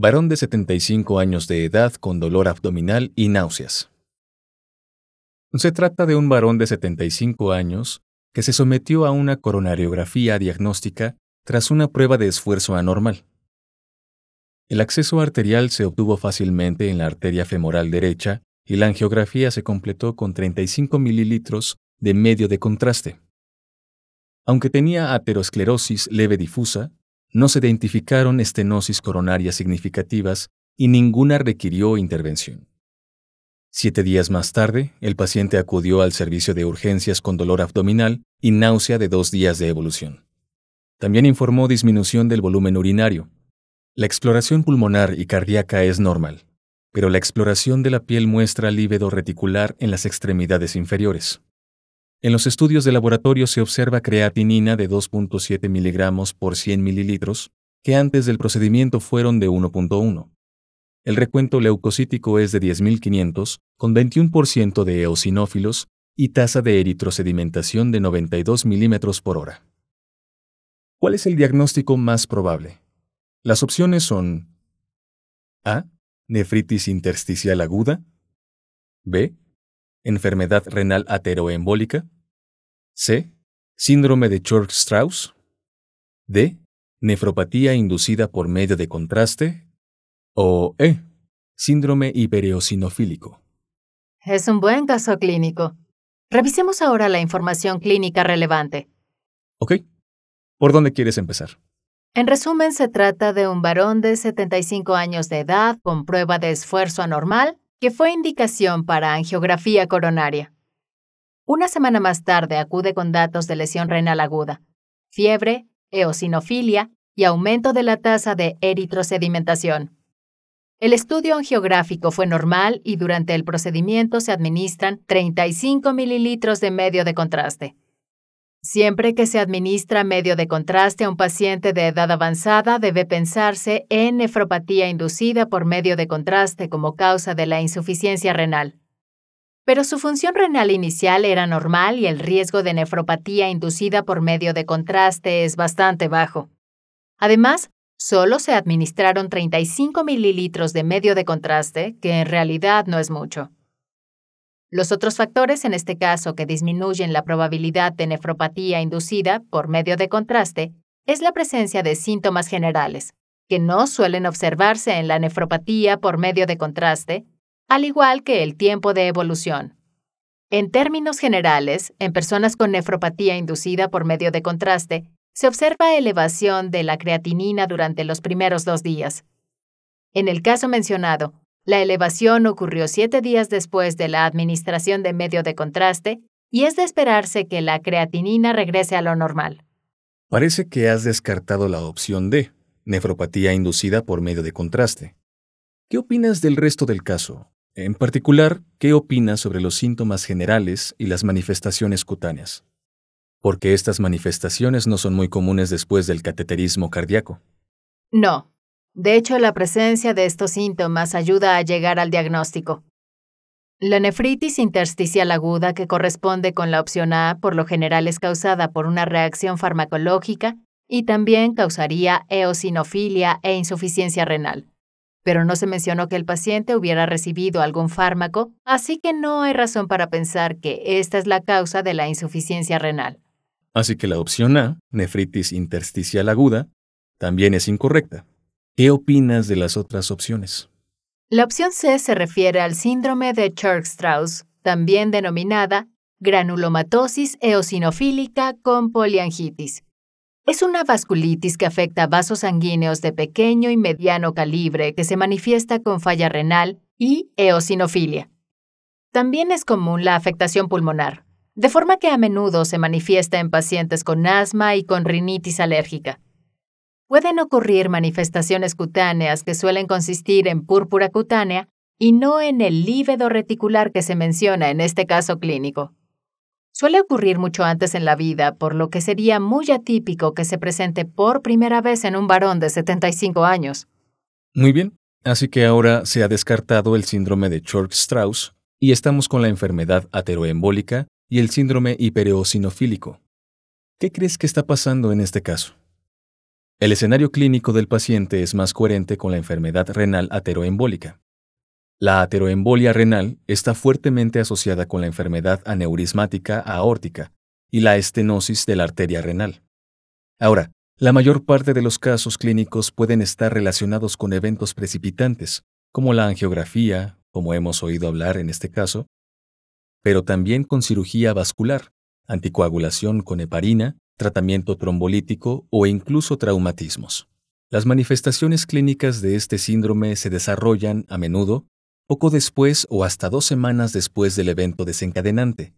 Varón de 75 años de edad con dolor abdominal y náuseas. Se trata de un varón de 75 años que se sometió a una coronariografía diagnóstica tras una prueba de esfuerzo anormal. El acceso arterial se obtuvo fácilmente en la arteria femoral derecha y la angiografía se completó con 35 mililitros de medio de contraste. Aunque tenía aterosclerosis leve difusa, no se identificaron estenosis coronarias significativas y ninguna requirió intervención. Siete días más tarde, el paciente acudió al servicio de urgencias con dolor abdominal y náusea de dos días de evolución. También informó disminución del volumen urinario. La exploración pulmonar y cardíaca es normal, pero la exploración de la piel muestra líbedo reticular en las extremidades inferiores. En los estudios de laboratorio se observa creatinina de 2.7 miligramos por 100 mililitros, que antes del procedimiento fueron de 1.1. El recuento leucocítico es de 10.500, con 21% de eosinófilos y tasa de eritrosedimentación de 92 milímetros por hora. ¿Cuál es el diagnóstico más probable? Las opciones son A. Nefritis intersticial aguda. B enfermedad renal ateroembólica. C. Síndrome de Church-Strauss. D. Nefropatía inducida por medio de contraste. O E. Síndrome hipereosinofílico. Es un buen caso clínico. Revisemos ahora la información clínica relevante. Ok. ¿Por dónde quieres empezar? En resumen, se trata de un varón de 75 años de edad con prueba de esfuerzo anormal que fue indicación para angiografía coronaria. Una semana más tarde acude con datos de lesión renal aguda, fiebre, eosinofilia y aumento de la tasa de eritrosedimentación. El estudio angiográfico fue normal y durante el procedimiento se administran 35 mililitros de medio de contraste. Siempre que se administra medio de contraste a un paciente de edad avanzada, debe pensarse en nefropatía inducida por medio de contraste como causa de la insuficiencia renal. Pero su función renal inicial era normal y el riesgo de nefropatía inducida por medio de contraste es bastante bajo. Además, solo se administraron 35 mililitros de medio de contraste, que en realidad no es mucho. Los otros factores, en este caso, que disminuyen la probabilidad de nefropatía inducida por medio de contraste, es la presencia de síntomas generales, que no suelen observarse en la nefropatía por medio de contraste, al igual que el tiempo de evolución. En términos generales, en personas con nefropatía inducida por medio de contraste, se observa elevación de la creatinina durante los primeros dos días. En el caso mencionado, la elevación ocurrió siete días después de la administración de medio de contraste y es de esperarse que la creatinina regrese a lo normal. Parece que has descartado la opción D, nefropatía inducida por medio de contraste. ¿Qué opinas del resto del caso? En particular, ¿qué opinas sobre los síntomas generales y las manifestaciones cutáneas? Porque estas manifestaciones no son muy comunes después del cateterismo cardíaco. No, de hecho, la presencia de estos síntomas ayuda a llegar al diagnóstico. La nefritis intersticial aguda, que corresponde con la opción A, por lo general es causada por una reacción farmacológica y también causaría eosinofilia e insuficiencia renal. Pero no se mencionó que el paciente hubiera recibido algún fármaco, así que no hay razón para pensar que esta es la causa de la insuficiencia renal. Así que la opción A, nefritis intersticial aguda, también es incorrecta. ¿Qué opinas de las otras opciones? La opción C se refiere al síndrome de Church-Strauss, también denominada granulomatosis eosinofílica con poliangitis. Es una vasculitis que afecta vasos sanguíneos de pequeño y mediano calibre que se manifiesta con falla renal y eosinofilia. También es común la afectación pulmonar, de forma que a menudo se manifiesta en pacientes con asma y con rinitis alérgica. Pueden ocurrir manifestaciones cutáneas que suelen consistir en púrpura cutánea y no en el lívedo reticular que se menciona en este caso clínico. Suele ocurrir mucho antes en la vida, por lo que sería muy atípico que se presente por primera vez en un varón de 75 años. Muy bien, así que ahora se ha descartado el síndrome de Church-Strauss y estamos con la enfermedad ateroembólica y el síndrome hipereosinofílico. ¿Qué crees que está pasando en este caso? El escenario clínico del paciente es más coherente con la enfermedad renal ateroembólica. La ateroembolia renal está fuertemente asociada con la enfermedad aneurismática aórtica y la estenosis de la arteria renal. Ahora, la mayor parte de los casos clínicos pueden estar relacionados con eventos precipitantes, como la angiografía, como hemos oído hablar en este caso, pero también con cirugía vascular, anticoagulación con heparina, tratamiento trombolítico o incluso traumatismos. Las manifestaciones clínicas de este síndrome se desarrollan, a menudo, poco después o hasta dos semanas después del evento desencadenante,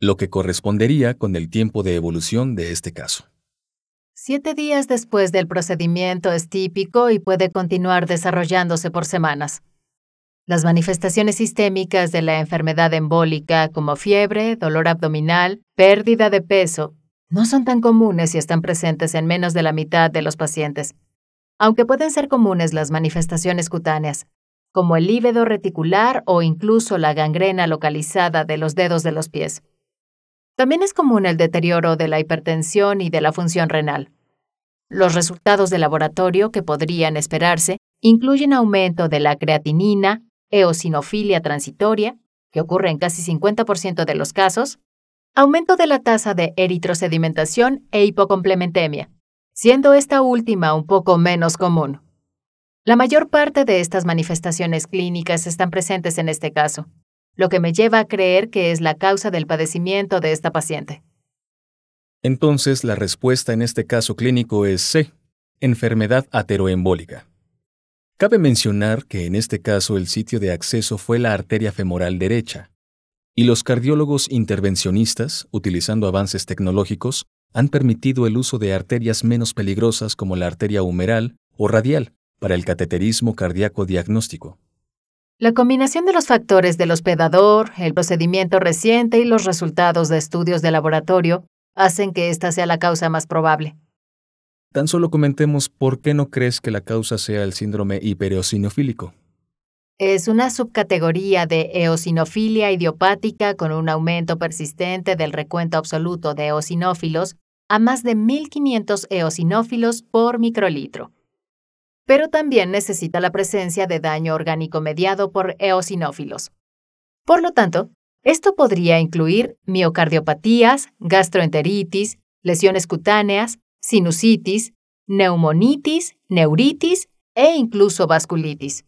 lo que correspondería con el tiempo de evolución de este caso. Siete días después del procedimiento es típico y puede continuar desarrollándose por semanas. Las manifestaciones sistémicas de la enfermedad embólica, como fiebre, dolor abdominal, pérdida de peso, no son tan comunes y están presentes en menos de la mitad de los pacientes, aunque pueden ser comunes las manifestaciones cutáneas, como el lívedo reticular o incluso la gangrena localizada de los dedos de los pies. También es común el deterioro de la hipertensión y de la función renal. Los resultados de laboratorio que podrían esperarse incluyen aumento de la creatinina, eosinofilia transitoria, que ocurre en casi 50% de los casos, aumento de la tasa de eritrosedimentación e hipocomplementemia, siendo esta última un poco menos común. La mayor parte de estas manifestaciones clínicas están presentes en este caso, lo que me lleva a creer que es la causa del padecimiento de esta paciente. Entonces, la respuesta en este caso clínico es C, enfermedad ateroembólica. Cabe mencionar que en este caso el sitio de acceso fue la arteria femoral derecha, y los cardiólogos intervencionistas, utilizando avances tecnológicos, han permitido el uso de arterias menos peligrosas como la arteria humeral o radial, para el cateterismo cardíaco diagnóstico. La combinación de los factores del hospedador, el procedimiento reciente y los resultados de estudios de laboratorio hacen que esta sea la causa más probable. Tan solo comentemos por qué no crees que la causa sea el síndrome hipereosinofílico. Es una subcategoría de eosinofilia idiopática con un aumento persistente del recuento absoluto de eosinófilos a más de 1.500 eosinófilos por microlitro pero también necesita la presencia de daño orgánico mediado por eosinófilos. Por lo tanto, esto podría incluir miocardiopatías, gastroenteritis, lesiones cutáneas, sinusitis, neumonitis, neuritis e incluso vasculitis.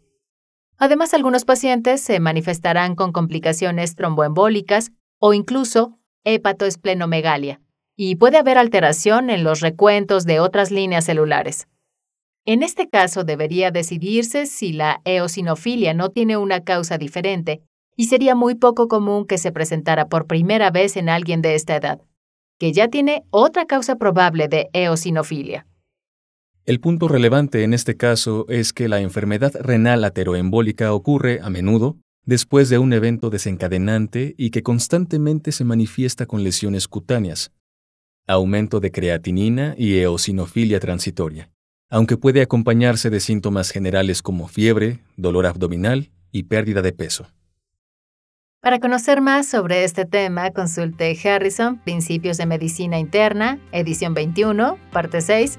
Además, algunos pacientes se manifestarán con complicaciones tromboembólicas o incluso hepatoesplenomegalia, y puede haber alteración en los recuentos de otras líneas celulares. En este caso debería decidirse si la eosinofilia no tiene una causa diferente, y sería muy poco común que se presentara por primera vez en alguien de esta edad, que ya tiene otra causa probable de eosinofilia. El punto relevante en este caso es que la enfermedad renal ateroembólica ocurre a menudo después de un evento desencadenante y que constantemente se manifiesta con lesiones cutáneas, aumento de creatinina y eosinofilia transitoria aunque puede acompañarse de síntomas generales como fiebre, dolor abdominal y pérdida de peso. Para conocer más sobre este tema, consulte Harrison, Principios de Medicina Interna, edición 21, parte 6,